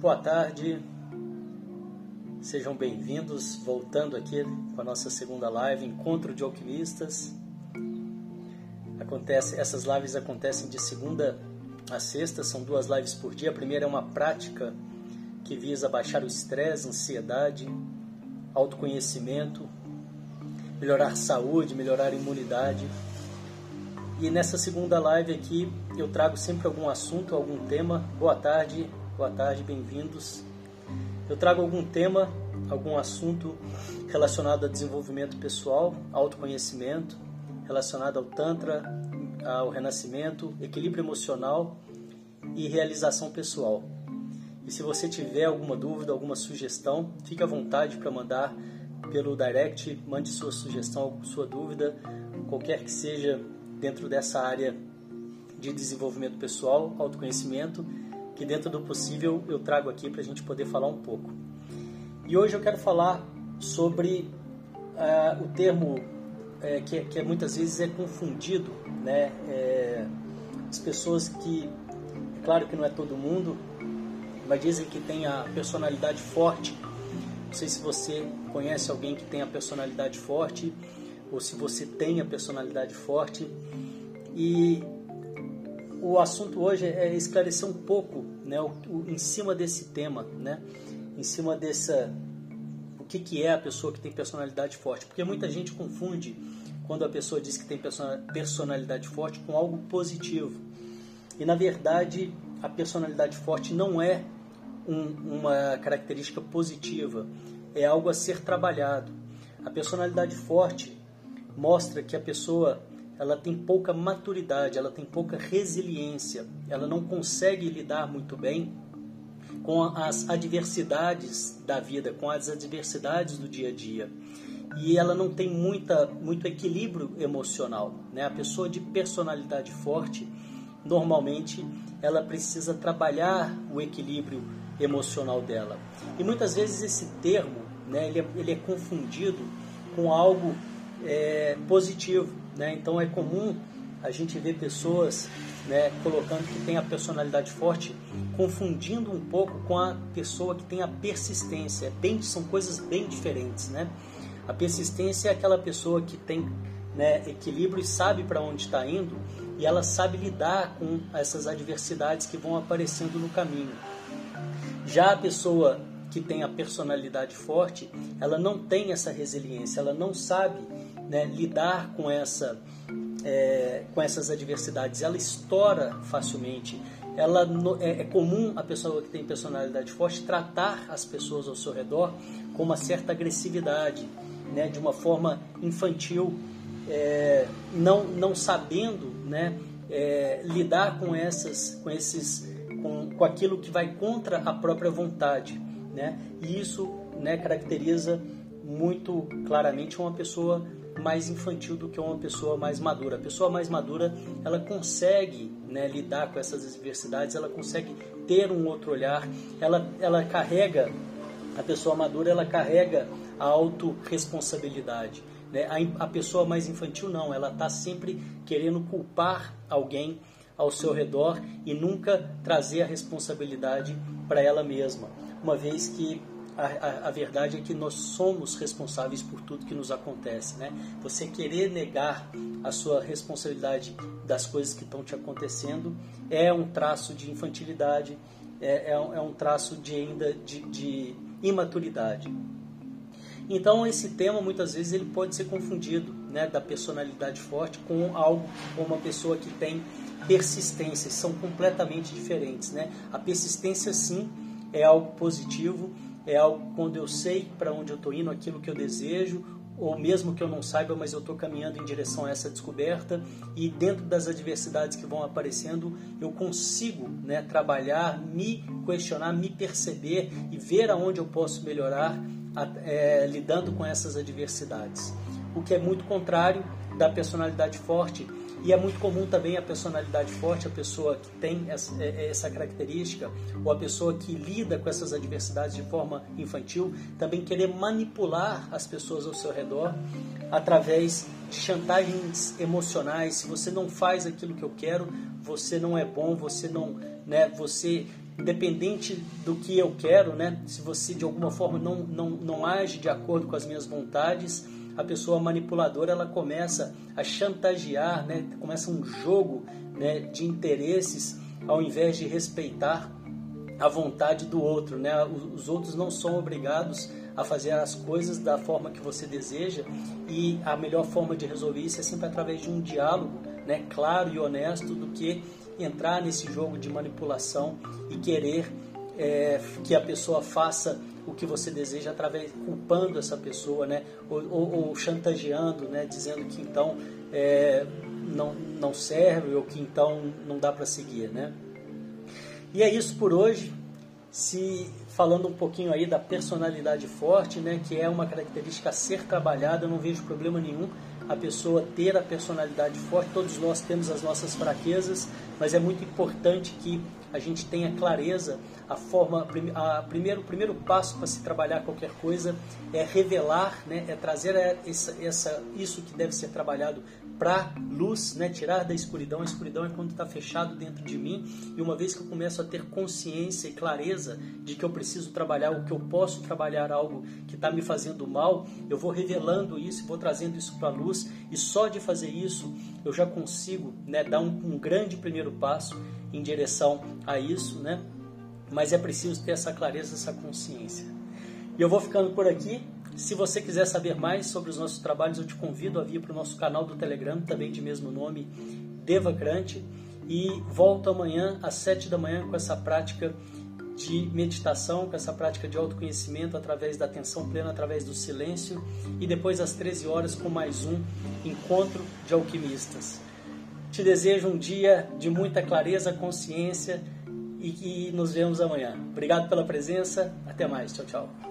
Boa tarde, sejam bem-vindos. Voltando aqui com a nossa segunda live, Encontro de Alquimistas. Acontece, essas lives acontecem de segunda a sexta, são duas lives por dia. A primeira é uma prática que visa baixar o estresse, ansiedade, autoconhecimento, melhorar saúde, melhorar imunidade. E nessa segunda live aqui eu trago sempre algum assunto, algum tema. Boa tarde, boa tarde, bem-vindos. Eu trago algum tema, algum assunto relacionado a desenvolvimento pessoal, autoconhecimento, relacionado ao Tantra, ao renascimento, equilíbrio emocional e realização pessoal. E se você tiver alguma dúvida, alguma sugestão, fique à vontade para mandar pelo direct, mande sua sugestão, sua dúvida, qualquer que seja dentro dessa área de desenvolvimento pessoal, autoconhecimento, que dentro do possível eu trago aqui para a gente poder falar um pouco. E hoje eu quero falar sobre uh, o termo uh, que, que, muitas vezes é confundido, né? É, as pessoas que, é claro que não é todo mundo, mas dizem que tem a personalidade forte. Não sei se você conhece alguém que tem a personalidade forte ou se você tem a personalidade forte. E o assunto hoje é esclarecer um pouco, né, o, o, em cima desse tema, né, em cima dessa o que, que é a pessoa que tem personalidade forte, porque muita gente confunde quando a pessoa diz que tem personalidade forte com algo positivo. E na verdade, a personalidade forte não é um, uma característica positiva, é algo a ser trabalhado. A personalidade forte mostra que a pessoa ela tem pouca maturidade, ela tem pouca resiliência, ela não consegue lidar muito bem com as adversidades da vida, com as adversidades do dia a dia. E ela não tem muita, muito equilíbrio emocional. Né? A pessoa de personalidade forte, normalmente, ela precisa trabalhar o equilíbrio emocional dela. E muitas vezes esse termo, né, ele, é, ele é confundido com algo é, positivo. Né? Então é comum a gente ver pessoas né, colocando que tem a personalidade forte, confundindo um pouco com a pessoa que tem a persistência. É bem, são coisas bem diferentes. Né? A persistência é aquela pessoa que tem né, equilíbrio e sabe para onde está indo e ela sabe lidar com essas adversidades que vão aparecendo no caminho. Já a pessoa que tem a personalidade forte, ela não tem essa resiliência, ela não sabe né, lidar com, essa, é, com essas adversidades, ela estoura facilmente. Ela é, é comum a pessoa que tem personalidade forte tratar as pessoas ao seu redor com uma certa agressividade, né, de uma forma infantil, é, não, não sabendo né, é, lidar com, essas, com esses com, com aquilo que vai contra a própria vontade. Né? E isso né, caracteriza muito claramente uma pessoa mais infantil do que uma pessoa mais madura. A pessoa mais madura ela consegue né, lidar com essas adversidades, ela consegue ter um outro olhar, ela, ela carrega, a pessoa madura ela carrega a autorresponsabilidade. Né? A, a pessoa mais infantil não, ela está sempre querendo culpar alguém ao seu redor e nunca trazer a responsabilidade para ela mesma, uma vez que a, a, a, verdade é que nós somos responsáveis por tudo que nos acontece, né? Você querer negar a sua responsabilidade das coisas que estão te acontecendo é um traço de infantilidade, é, é, um, é um traço de ainda de, de imaturidade. Então esse tema muitas vezes ele pode ser confundido, né, da personalidade forte com algo com uma pessoa que tem persistência, são completamente diferentes, né? A persistência sim é algo positivo, é algo quando eu sei para onde eu estou indo, aquilo que eu desejo, ou mesmo que eu não saiba, mas eu estou caminhando em direção a essa descoberta e dentro das adversidades que vão aparecendo, eu consigo né, trabalhar, me questionar, me perceber e ver aonde eu posso melhorar é, lidando com essas adversidades. O que é muito contrário da personalidade forte, e é muito comum também a personalidade forte, a pessoa que tem essa, é, é, essa, característica, ou a pessoa que lida com essas adversidades de forma infantil, também querer manipular as pessoas ao seu redor através de chantagens emocionais. Se você não faz aquilo que eu quero, você não é bom, você não, né, você independente do que eu quero, né? Se você de alguma forma não, não, não age de acordo com as minhas vontades, a pessoa manipuladora ela começa a chantagear, né? Começa um jogo né, de interesses ao invés de respeitar a vontade do outro, né? Os outros não são obrigados a fazer as coisas da forma que você deseja e a melhor forma de resolver isso é sempre através de um diálogo, né, claro e honesto, do que entrar nesse jogo de manipulação e querer é, que a pessoa faça o que você deseja através culpando essa pessoa, né, ou, ou, ou chantageando, né, dizendo que então é, não não serve ou que então não dá para seguir, né. E é isso por hoje. Se falando um pouquinho aí da personalidade forte, né, que é uma característica a ser trabalhada, eu não vejo problema nenhum a pessoa ter a personalidade forte. Todos nós temos as nossas fraquezas, mas é muito importante que a gente tenha clareza. A forma, a primeiro, o primeiro passo para se trabalhar qualquer coisa é revelar, né, é trazer essa, essa, isso que deve ser trabalhado para luz, né, tirar da escuridão. A escuridão é quando está fechado dentro de mim e uma vez que eu começo a ter consciência e clareza de que eu preciso trabalhar, o que eu posso trabalhar algo que está me fazendo mal, eu vou revelando isso, vou trazendo isso para luz e só de fazer isso eu já consigo, né, dar um, um grande primeiro passo em direção a isso, né? Mas é preciso ter essa clareza, essa consciência. E eu vou ficando por aqui. Se você quiser saber mais sobre os nossos trabalhos, eu te convido a vir para o nosso canal do Telegram, também de mesmo nome, Devacrante. E volto amanhã às 7 da manhã com essa prática de meditação, com essa prática de autoconhecimento através da atenção plena, através do silêncio. E depois às 13 horas com mais um encontro de alquimistas. Te desejo um dia de muita clareza, consciência e que nos vemos amanhã. Obrigado pela presença. Até mais. Tchau, tchau.